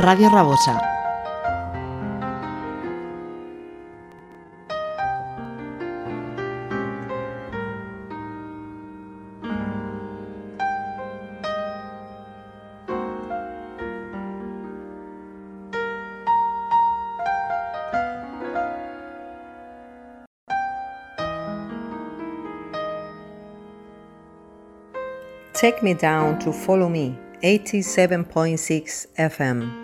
Radio Rabosa. Take me down to follow me, 87.6 FM.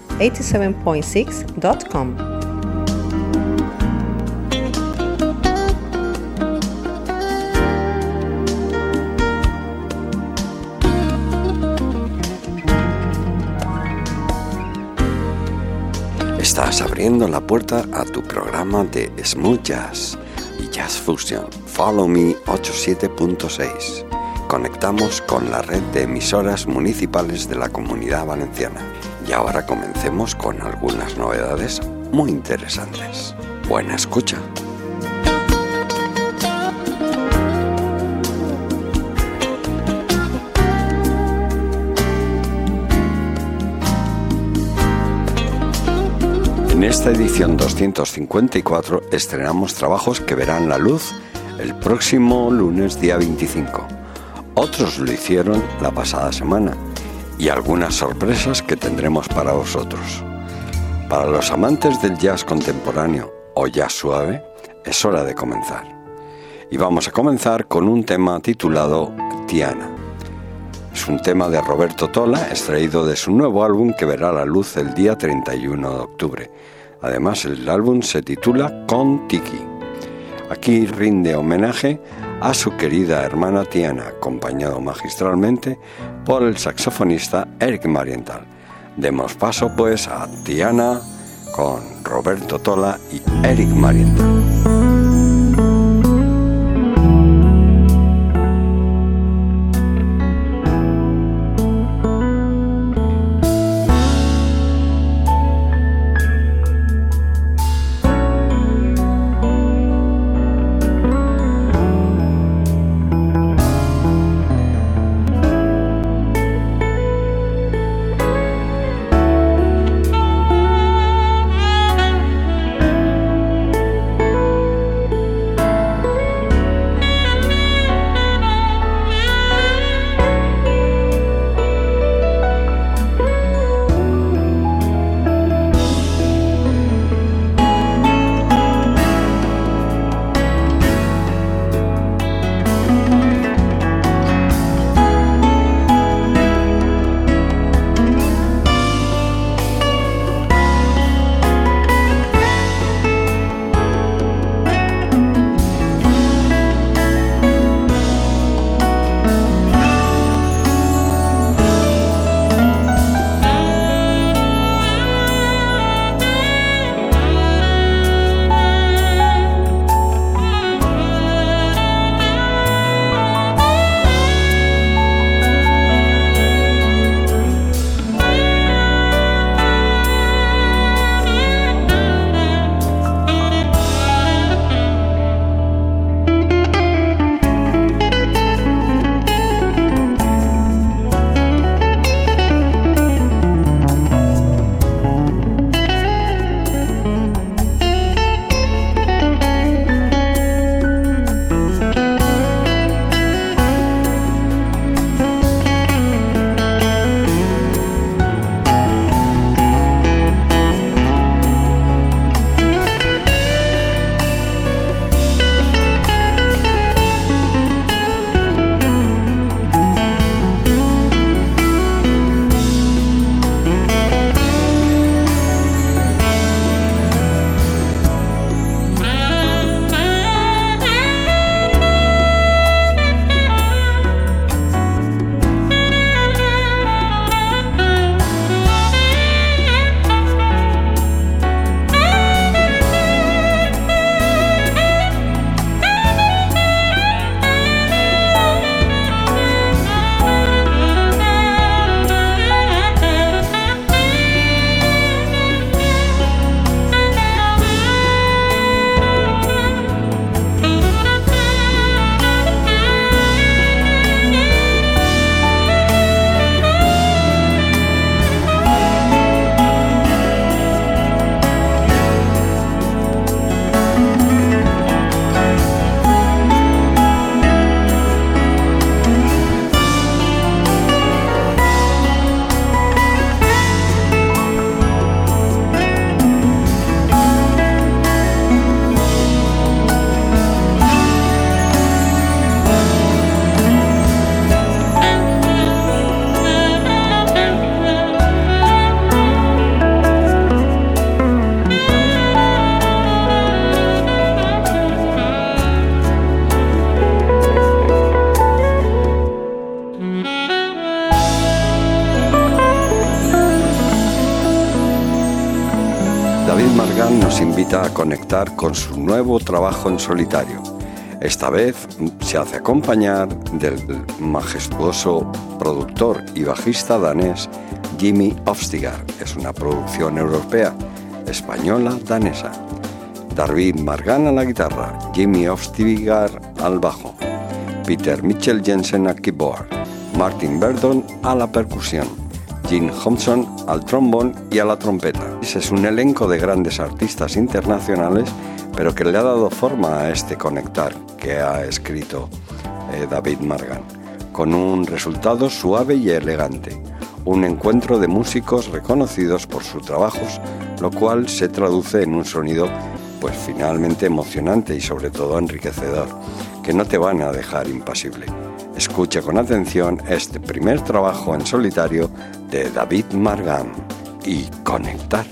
www.followme87.6.com. Estás abriendo la puerta a tu programa de Smooth Jazz y Jazz Fusion. Follow Me 87.6 conectamos con la red de emisoras municipales de la comunidad valenciana. Y ahora comencemos con algunas novedades muy interesantes. Buena escucha. En esta edición 254 estrenamos trabajos que verán la luz el próximo lunes día 25 otros lo hicieron la pasada semana y algunas sorpresas que tendremos para vosotros. Para los amantes del jazz contemporáneo o jazz suave, es hora de comenzar. Y vamos a comenzar con un tema titulado Tiana. Es un tema de Roberto Tola, extraído de su nuevo álbum que verá la luz el día 31 de octubre. Además, el álbum se titula Con Tiki. Aquí rinde homenaje a su querida hermana Tiana, acompañado magistralmente por el saxofonista Eric Marienthal. Demos paso pues a Tiana con Roberto Tola y Eric Marienthal. A conectar con su nuevo trabajo en solitario. Esta vez se hace acompañar del majestuoso productor y bajista danés Jimmy Ofstigar. Es una producción europea, española, danesa. David Margan a la guitarra, Jimmy Ofstigar al bajo, Peter Mitchell Jensen al keyboard, Martin Verdon a la percusión, Jim Thompson al trombón y a la trompeta. Es un elenco de grandes artistas internacionales, pero que le ha dado forma a este conectar que ha escrito eh, David Margan, con un resultado suave y elegante. Un encuentro de músicos reconocidos por sus trabajos, lo cual se traduce en un sonido pues finalmente emocionante y sobre todo enriquecedor, que no te van a dejar impasible. Escucha con atención este primer trabajo en solitario de David Margan y Conectar.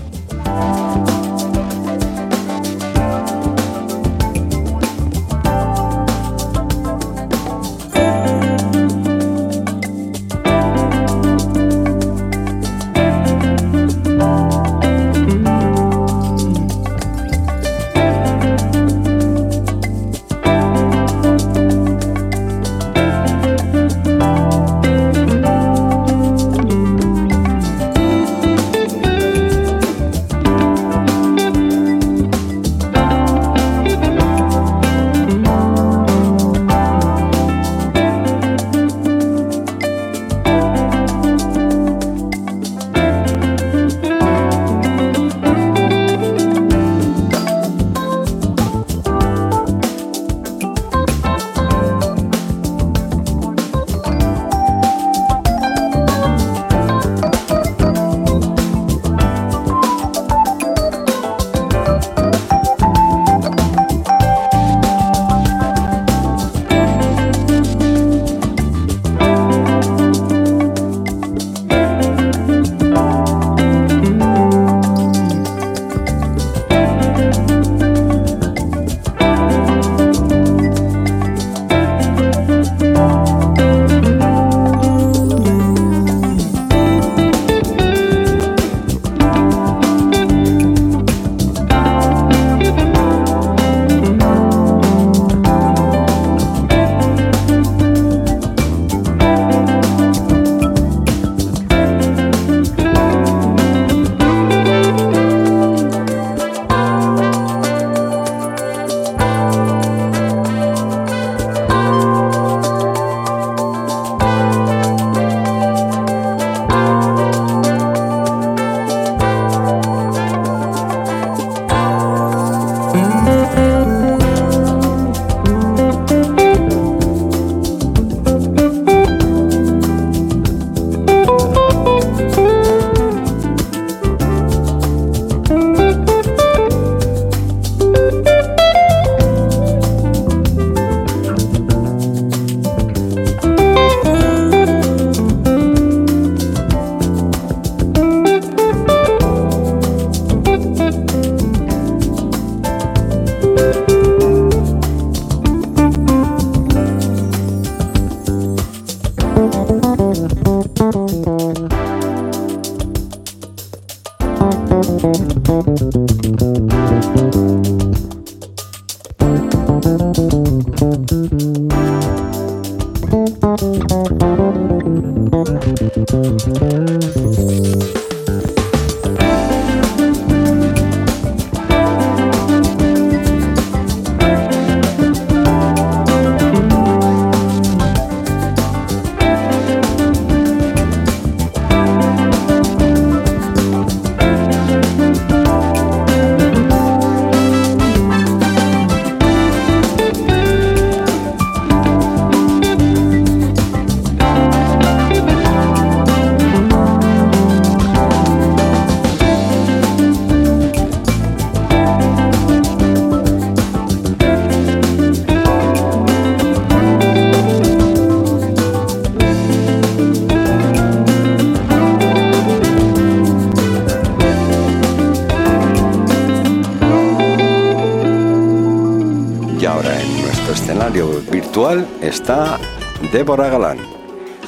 Débora Galán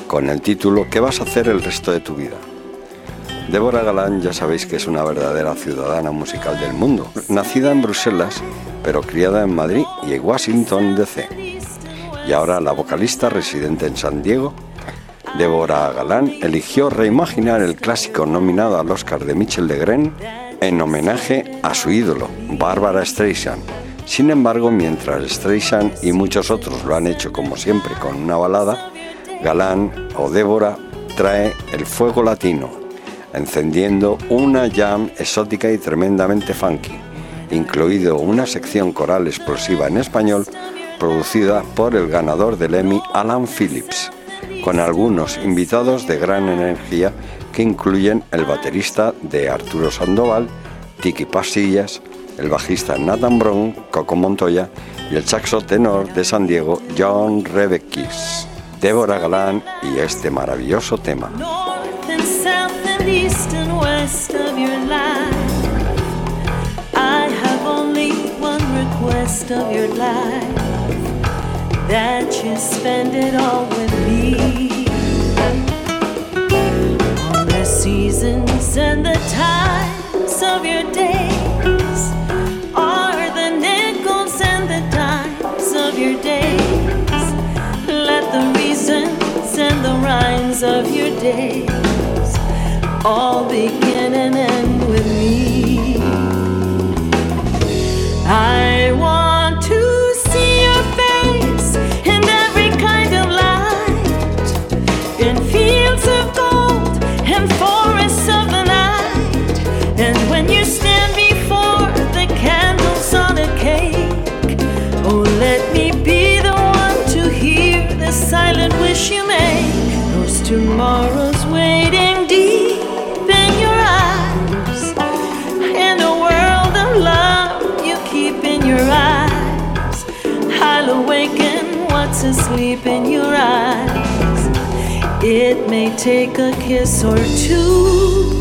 con el título ¿Qué vas a hacer el resto de tu vida? Débora Galán ya sabéis que es una verdadera ciudadana musical del mundo, nacida en Bruselas, pero criada en Madrid y en Washington, D.C. Y ahora la vocalista residente en San Diego, Débora Galán, eligió reimaginar el clásico nominado al Oscar de Michel Legrand en homenaje a su ídolo, Barbara Streisand. Sin embargo, mientras Streisand y muchos otros lo han hecho como siempre con una balada, Galán o Débora trae el fuego latino encendiendo una jam exótica y tremendamente funky, incluido una sección coral explosiva en español producida por el ganador del Emmy Alan Phillips, con algunos invitados de gran energía que incluyen el baterista de Arturo Sandoval, Tiki Pastillas, el bajista Nathan Brown, Coco Montoya y el saxo tenor de San Diego, John Rebeckis, Débora Galán y este maravilloso tema. east and west of your life. I the rhymes of your days all begin and end with me. I asleep in your eyes. It may take a kiss or two.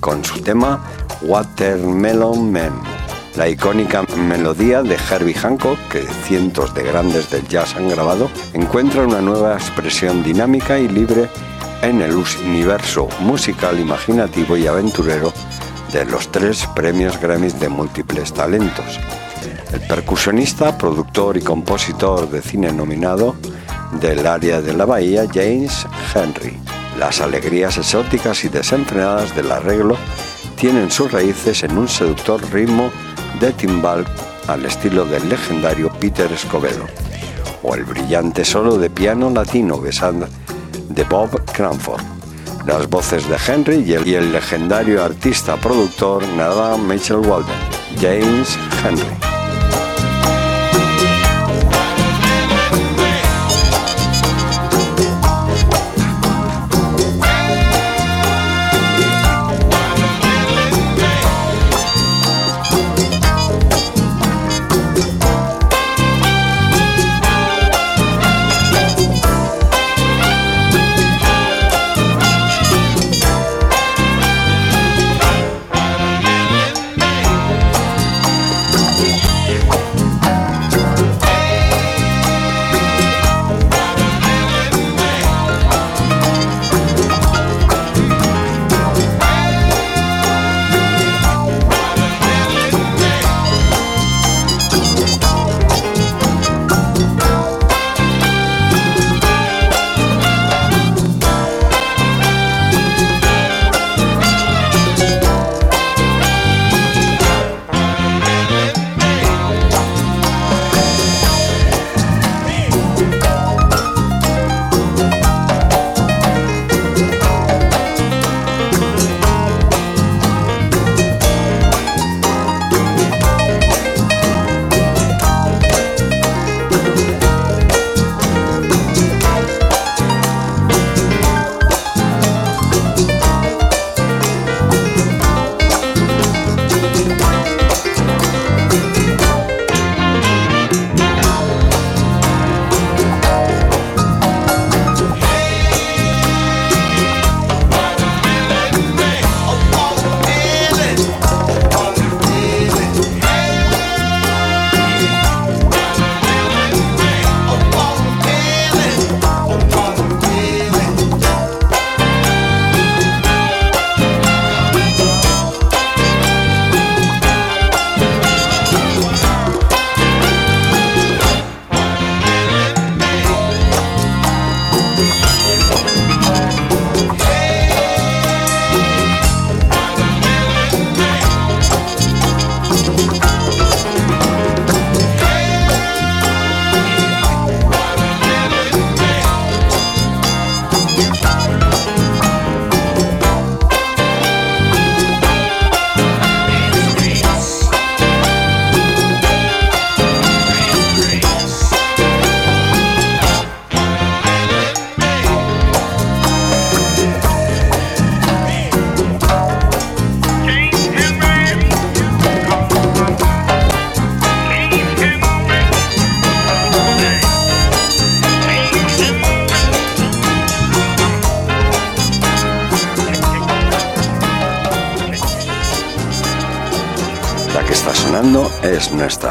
Con su tema Watermelon Man, la icónica melodía de Herbie Hancock que cientos de grandes del jazz han grabado, encuentra una nueva expresión dinámica y libre en el universo musical imaginativo y aventurero de los tres premios Grammys de múltiples talentos. El percusionista, productor y compositor de cine nominado del área de la bahía, James Henry. Las alegrías exóticas y desenfrenadas del arreglo tienen sus raíces en un seductor ritmo de timbal al estilo del legendario Peter Escobedo, o el brillante solo de piano latino besando de Bob Cranford. Las voces de Henry y el, y el legendario artista productor nada Mitchell Walden, James Henry.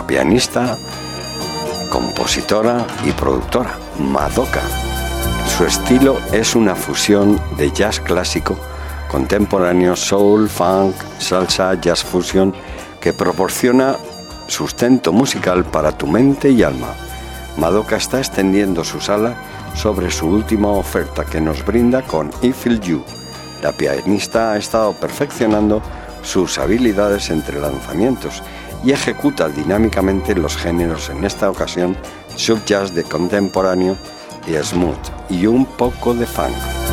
Pianista, compositora y productora, Madoka. Su estilo es una fusión de jazz clásico, contemporáneo, soul, funk, salsa, jazz fusion, que proporciona sustento musical para tu mente y alma. Madoka está extendiendo su sala sobre su última oferta que nos brinda con I You. La pianista ha estado perfeccionando sus habilidades entre lanzamientos y ejecuta dinámicamente los géneros en esta ocasión subjazz de contemporáneo y smooth y un poco de funk.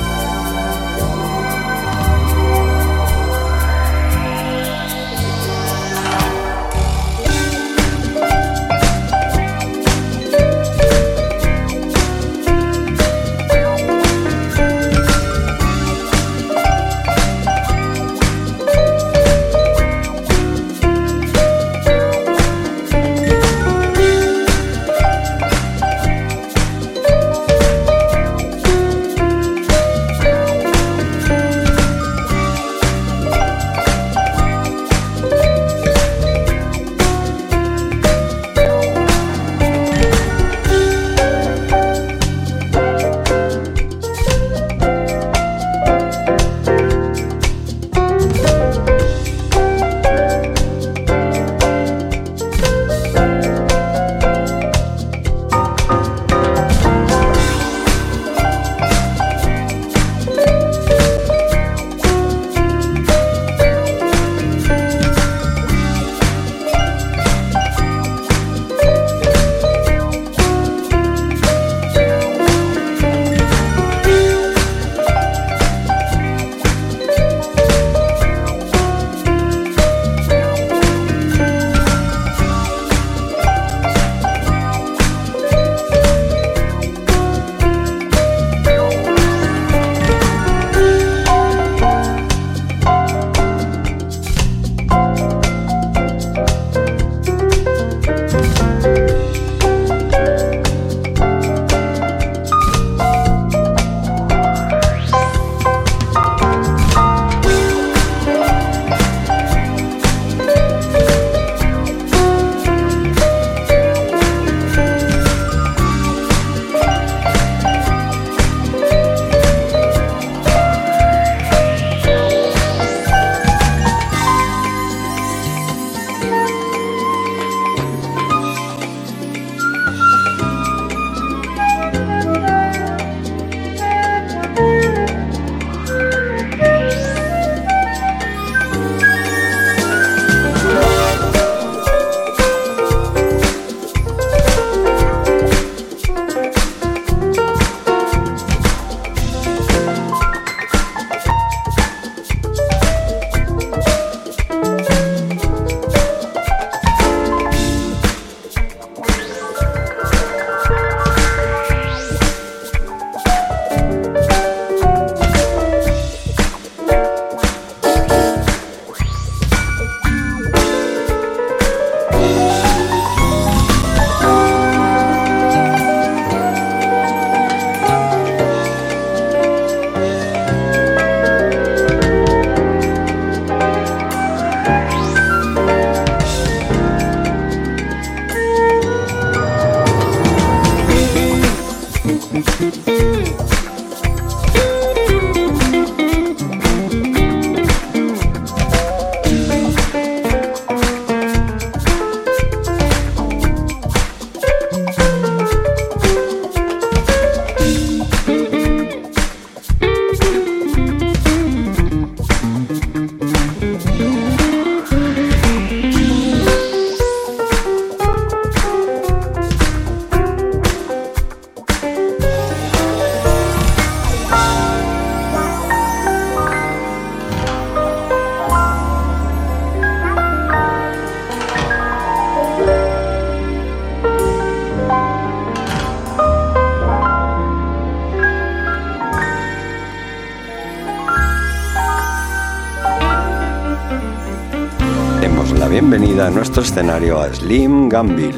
Escenario a Slim Gambill,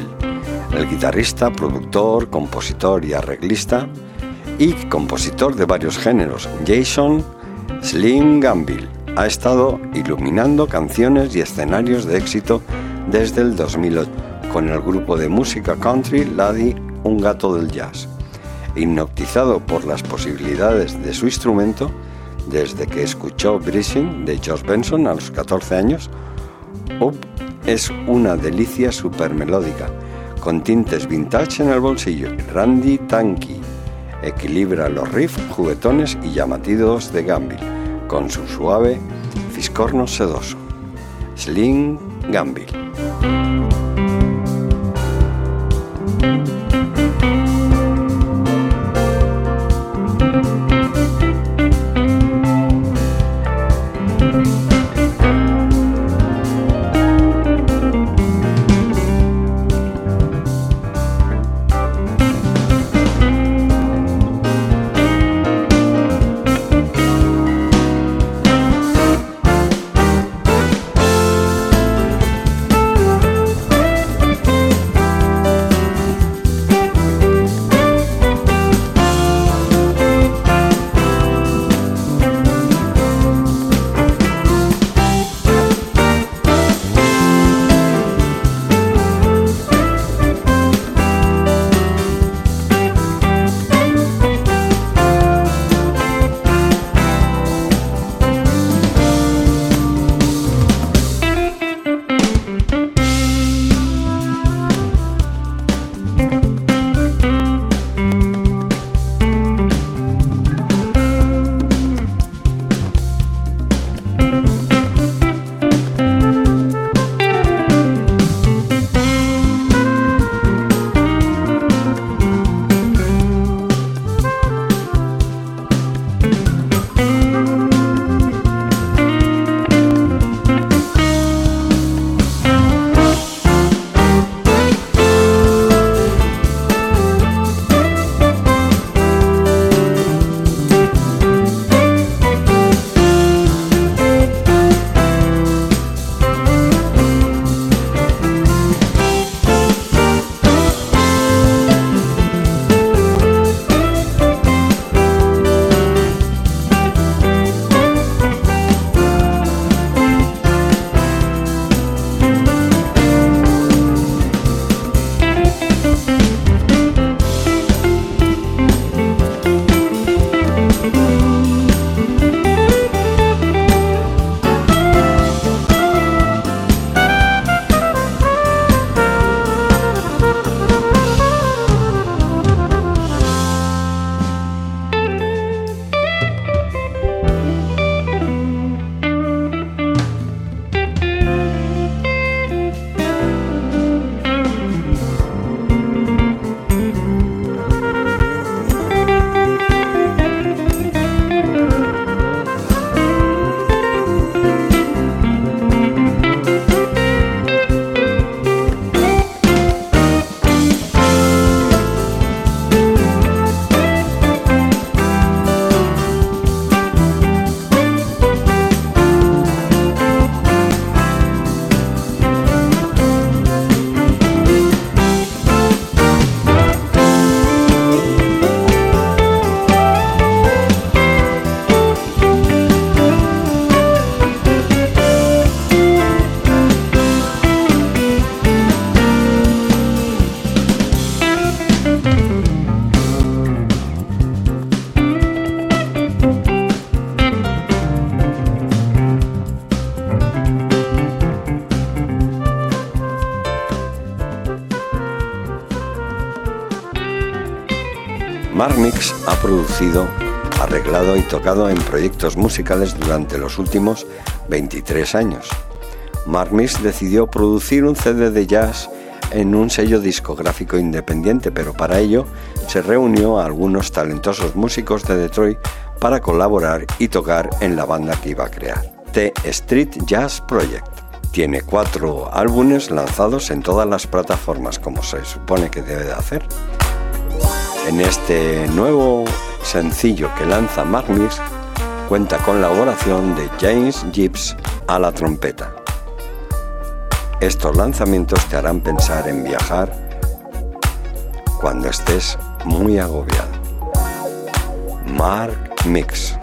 el guitarrista, productor, compositor y arreglista y compositor de varios géneros. Jason Slim Gambill ha estado iluminando canciones y escenarios de éxito desde el 2008 con el grupo de música country Laddie, un gato del jazz. Hipnotizado por las posibilidades de su instrumento, desde que escuchó Breezing de George Benson a los 14 años, es una delicia super melódica, con tintes vintage en el bolsillo. Randy Tanky equilibra los riffs juguetones y llamativos de Gamble con su suave fiscorno sedoso. Sling Gamble. Ha producido, arreglado y tocado en proyectos musicales durante los últimos 23 años. Marmix decidió producir un CD de jazz en un sello discográfico independiente, pero para ello se reunió a algunos talentosos músicos de Detroit para colaborar y tocar en la banda que iba a crear, The Street Jazz Project. Tiene cuatro álbumes lanzados en todas las plataformas, como se supone que debe de hacer. En este nuevo sencillo que lanza Magnus, cuenta con la oración de James Gibbs a la trompeta. Estos lanzamientos te harán pensar en viajar cuando estés muy agobiado. Mark Mix.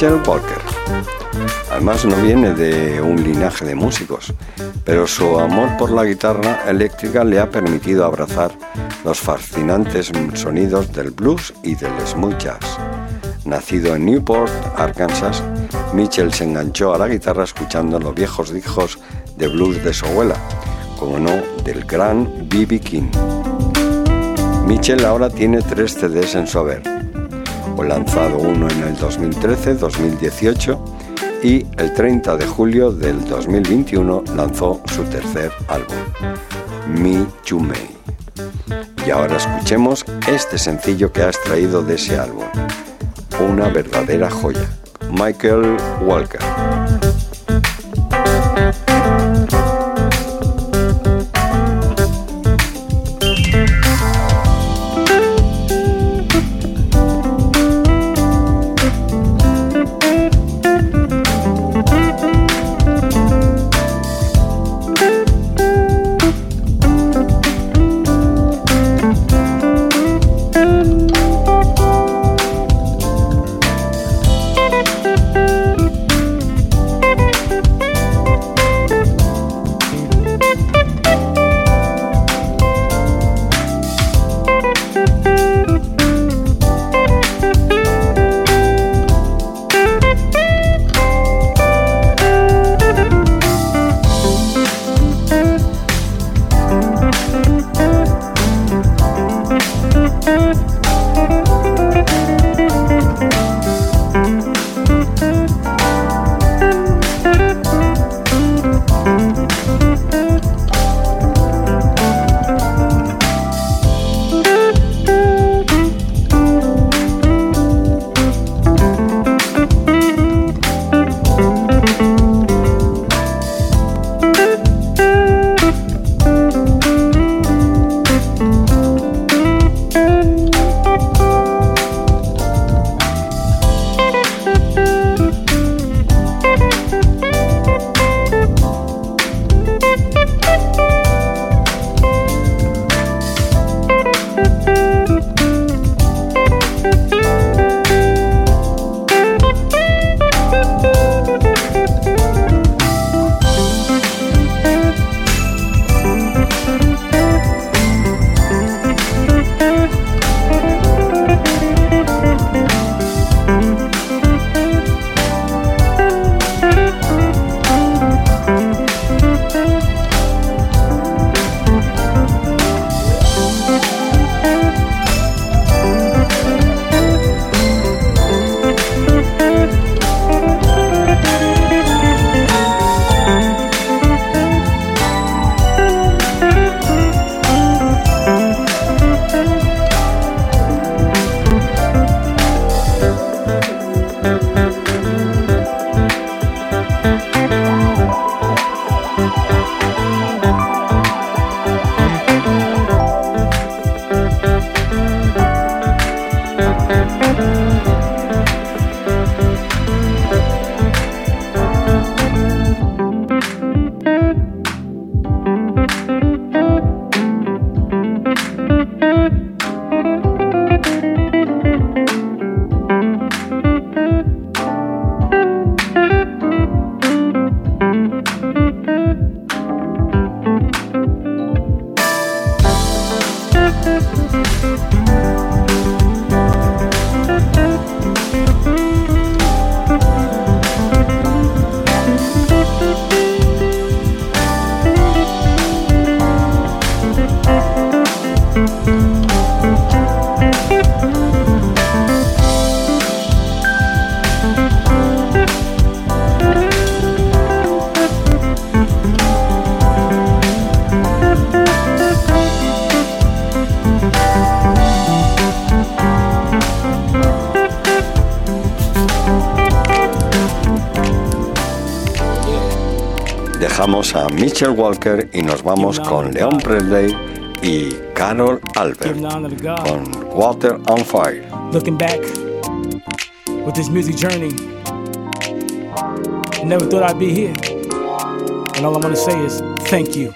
Mitchell Walker. Además no viene de un linaje de músicos, pero su amor por la guitarra eléctrica le ha permitido abrazar los fascinantes sonidos del blues y del smooth jazz. Nacido en Newport, Arkansas, Mitchell se enganchó a la guitarra escuchando los viejos discos de blues de su abuela, como no del gran B.B. King. Mitchell ahora tiene tres CDs en su haber lanzado uno en el 2013-2018 y el 30 de julio del 2021 lanzó su tercer álbum, Me You May. Y ahora escuchemos este sencillo que ha extraído de ese álbum, una verdadera joya, Michael Walker. Música Mitchell Walker y nos vamos con Leon Presley y Carol Albert con Water on Fire. Looking back with this music journey, I never thought I'd be here. And all I want to say is thank you.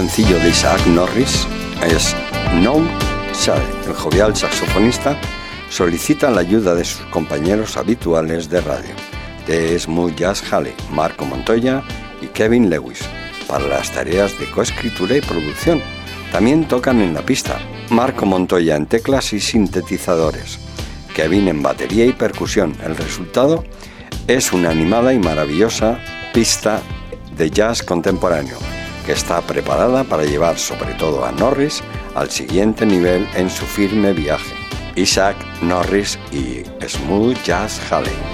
Sencillo de Isaac Norris es No Shade. El jovial saxofonista solicita la ayuda de sus compañeros habituales de radio, de Smooth Jazz Halley, Marco Montoya y Kevin Lewis, para las tareas de coescritura y producción. También tocan en la pista Marco Montoya en teclas y sintetizadores, Kevin en batería y percusión. El resultado es una animada y maravillosa pista de jazz contemporáneo que está preparada para llevar sobre todo a Norris al siguiente nivel en su firme viaje. Isaac Norris y Smooth Jazz Halley.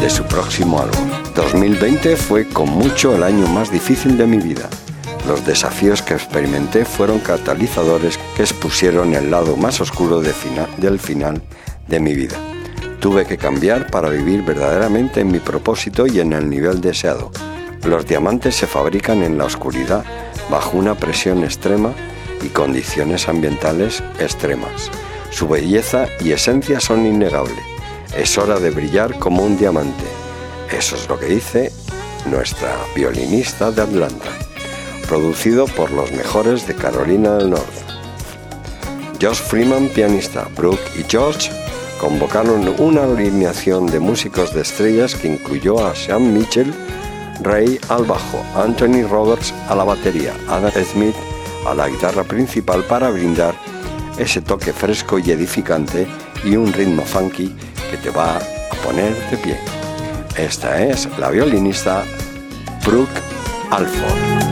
De su próximo álbum. 2020 fue con mucho el año más difícil de mi vida. Los desafíos que experimenté fueron catalizadores que expusieron el lado más oscuro del final de mi vida. Tuve que cambiar para vivir verdaderamente en mi propósito y en el nivel deseado. Los diamantes se fabrican en la oscuridad, bajo una presión extrema y condiciones ambientales extremas. Su belleza y esencia son innegables. Es hora de brillar como un diamante. Eso es lo que dice nuestra violinista de Atlanta, producido por los mejores de Carolina del Norte. Josh Freeman, pianista, Brooke y George convocaron una alineación de músicos de estrellas que incluyó a Sean Mitchell, Ray al bajo, Anthony Roberts a la batería, Adam Smith a la guitarra principal para brindar ese toque fresco y edificante y un ritmo funky que te va a poner de pie. Esta es la violinista Brooke Alford.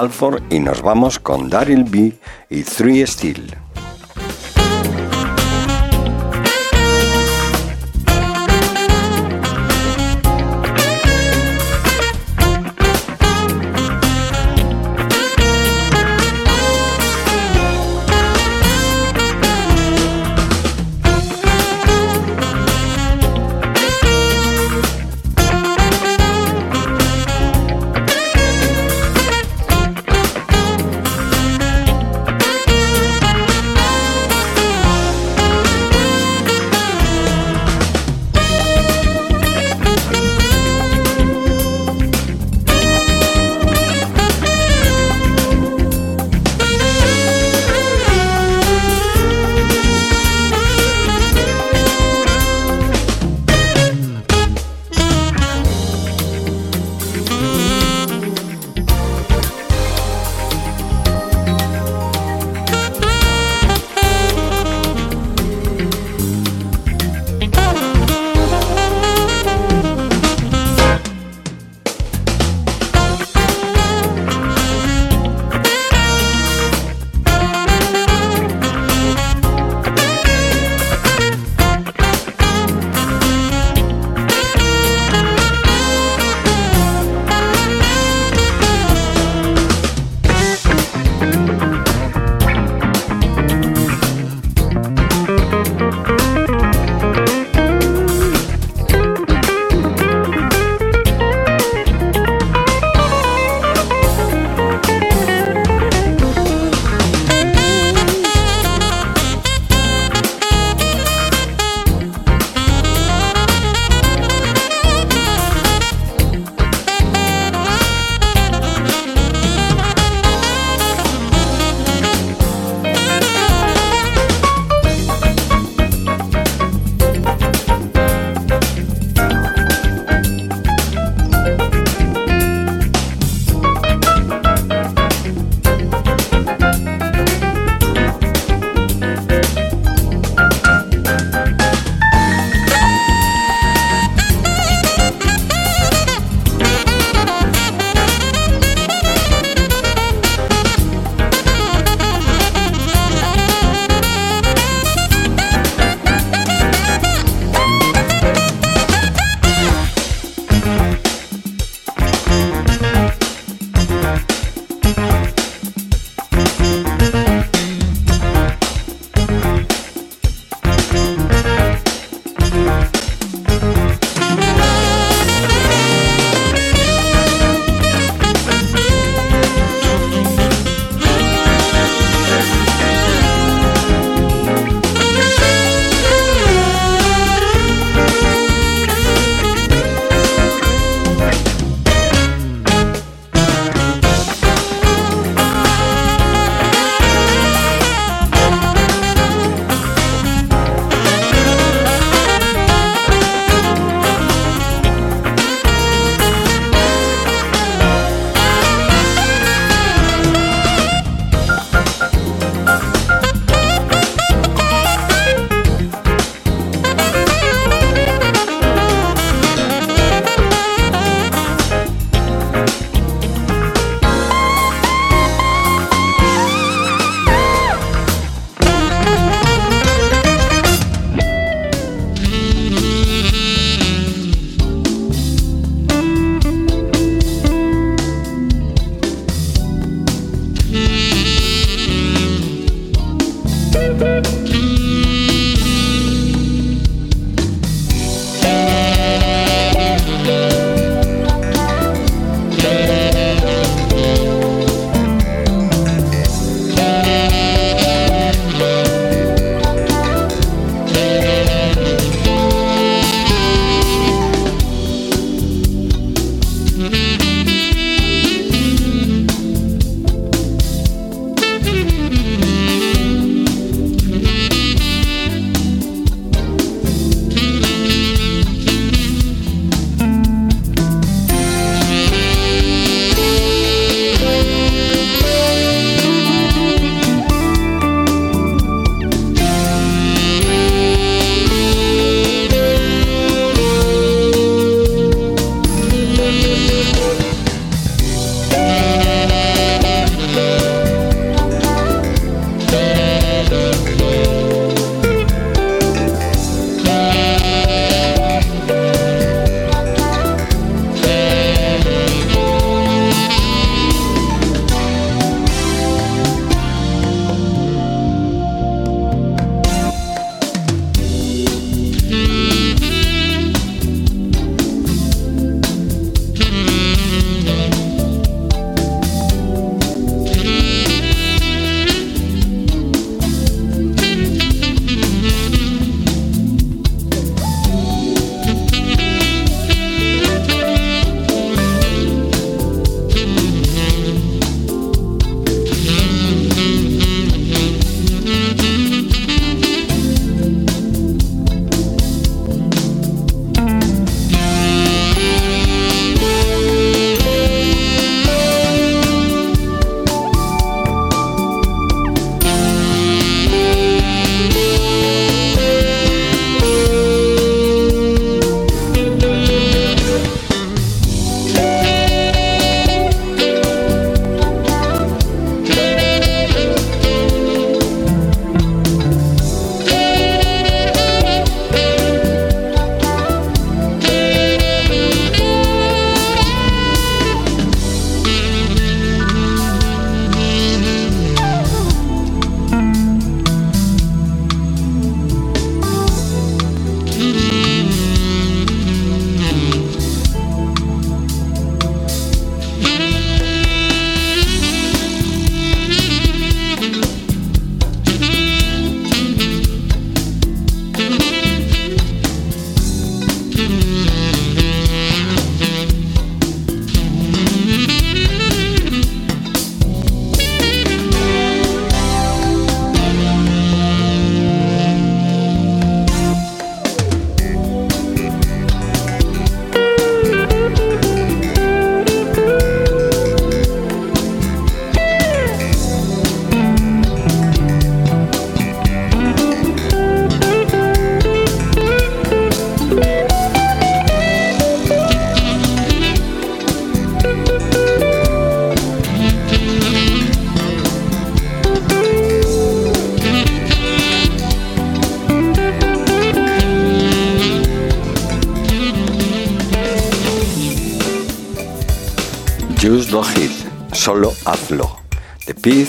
Alford y nos vamos con Daryl B y Three Steel.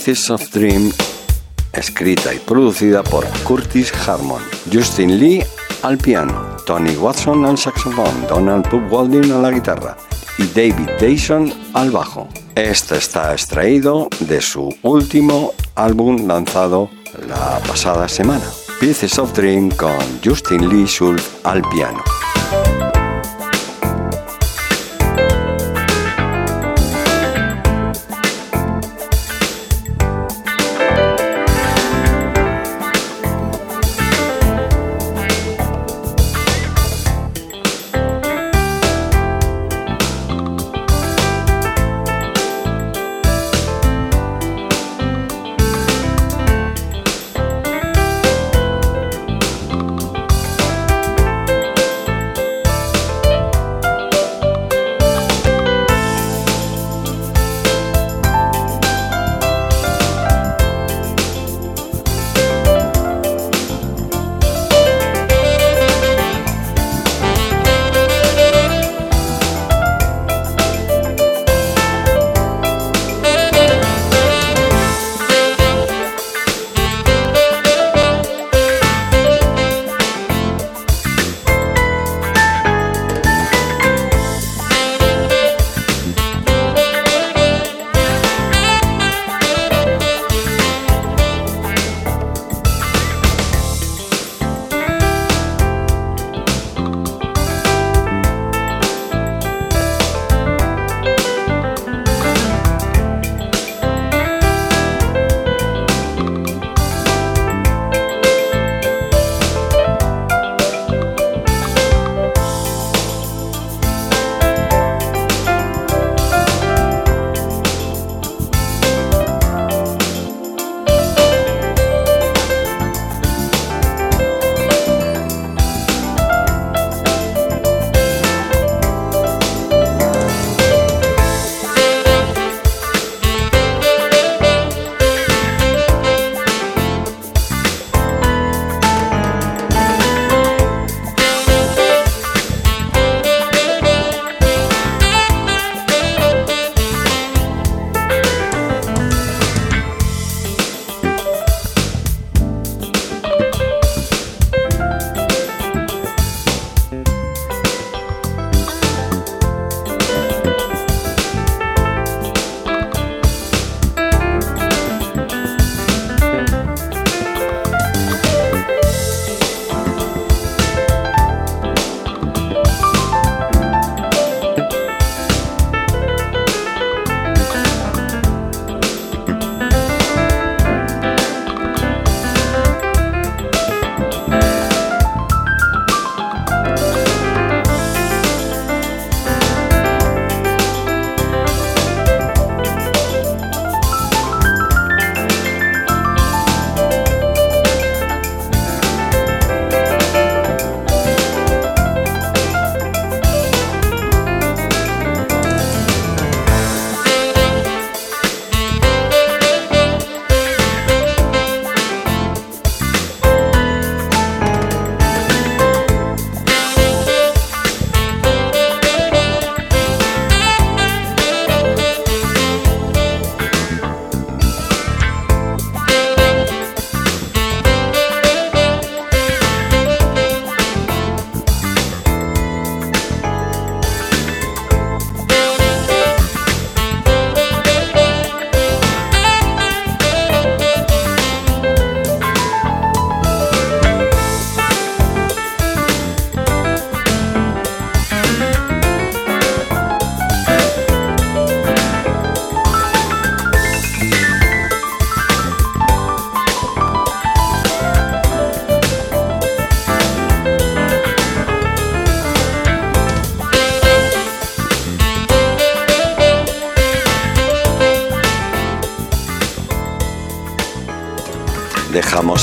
Pieces of Dream, escrita y producida por Curtis Harmon, Justin Lee al piano, Tony Watson al saxofón, Donald Pub Walding a la guitarra y David Dayson al bajo. Este está extraído de su último álbum lanzado la pasada semana, Pieces of Dream con Justin Lee Schultz al piano.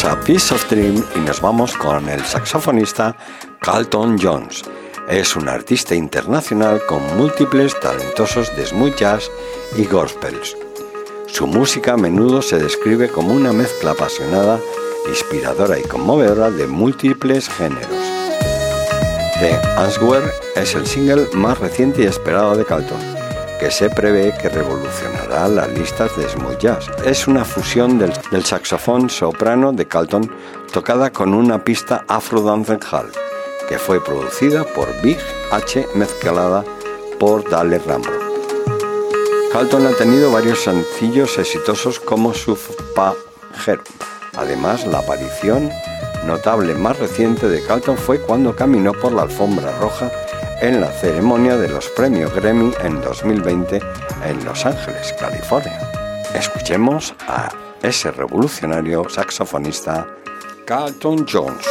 A Piece of Dream y nos vamos con el saxofonista Carlton Jones. Es un artista internacional con múltiples talentosos de jazz y gospels. Su música a menudo se describe como una mezcla apasionada, inspiradora y conmovedora de múltiples géneros. The Answer es el single más reciente y esperado de Carlton, se prevé que revolucionará las listas de smooth jazz. Es una fusión del, saxofón soprano de Carlton tocada con una pista afro dancehall, que fue producida por Big H mezclada por Dale Rambro. Carlton ha tenido varios sencillos exitosos como Subpajero. Además, la aparición notable más reciente de Carlton fue cuando caminó por la alfombra roja en la ceremonia de los premios Grammy en 2020 en Los Ángeles, California. Escuchemos a ese revolucionario saxofonista Carlton Jones.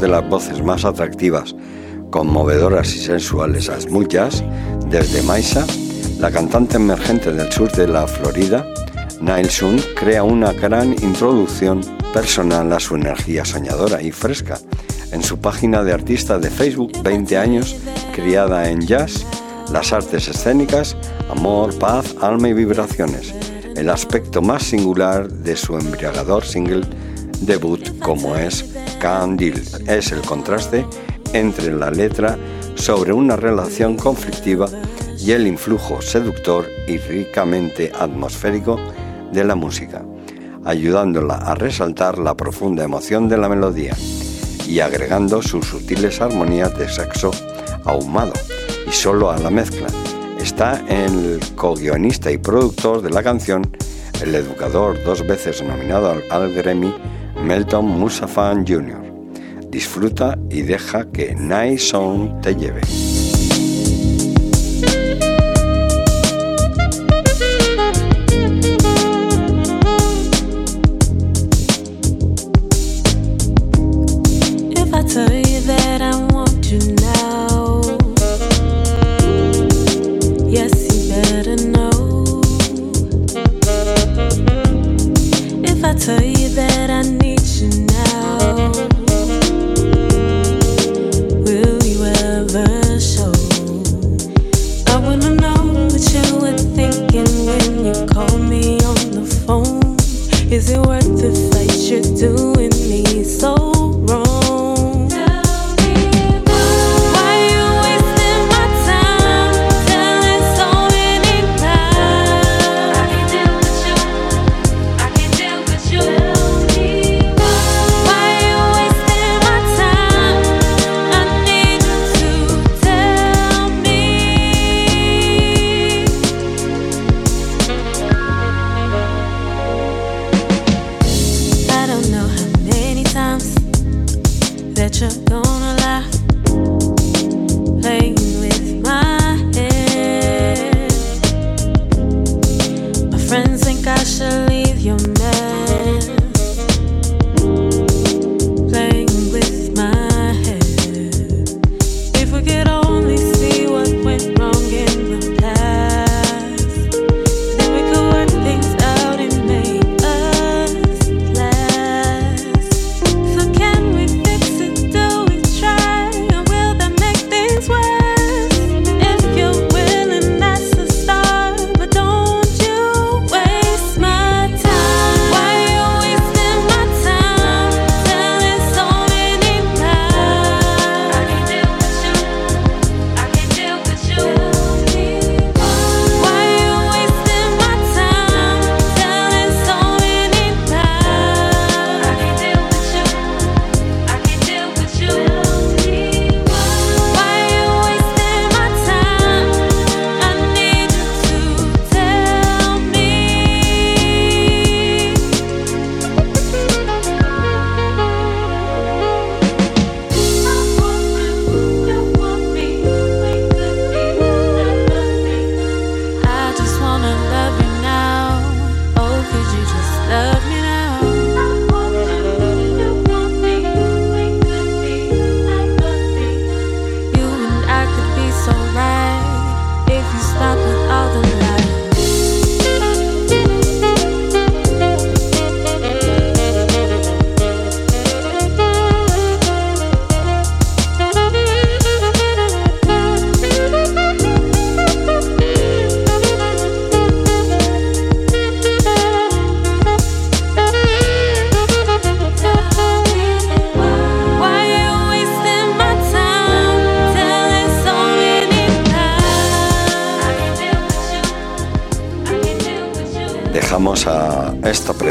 De las voces más atractivas, conmovedoras y sensuales a smooth jazz desde Maisa, la cantante emergente del sur de la Florida, Nail Sun crea una gran introducción personal a su energía soñadora y fresca. En su página de artista de Facebook, 20 años, criada en jazz, las artes escénicas, amor, paz, alma y vibraciones. El aspecto más singular de su embriagador single debut como es Candil es el contraste entre la letra sobre una relación conflictiva y el influjo seductor y ricamente atmosférico de la música, ayudándola a resaltar la profunda emoción de la melodía y agregando sus sutiles armonías de sexo ahumado y solo a la mezcla. Está el co-guionista y productor de la canción, el educador dos veces nominado al Grammy, Melton Musafan Jr. Disfruta y deja que Nice Sound te lleve.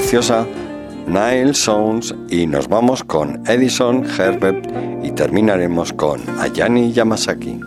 Preciosa Nile Sounds y nos vamos con Edison Herbert y terminaremos con Ayani Yamasaki.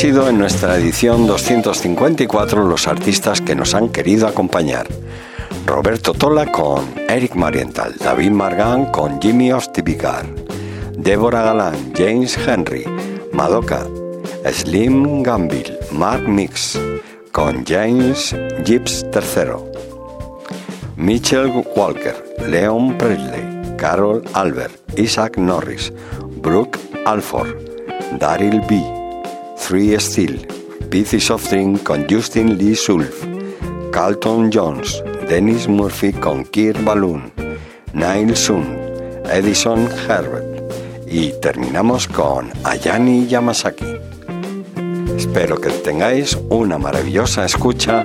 Sido en nuestra edición 254 los artistas que nos han querido acompañar. Roberto Tola con Eric Marienthal, David Margan con Jimmy Ostivicar, Débora Galán, James Henry, Madoka, Slim Gambill, Mark Mix con James Gibbs III, Mitchell Walker, Leon Presley, Carol Albert, Isaac Norris, Brooke Alford, Daryl B. Three Steel, Pieces of String con Justin Lee Sulf, Carlton Jones, Dennis Murphy con Kirk Balloon, Niall Sun, Edison Herbert y terminamos con Ayani Yamasaki. Espero que tengáis una maravillosa escucha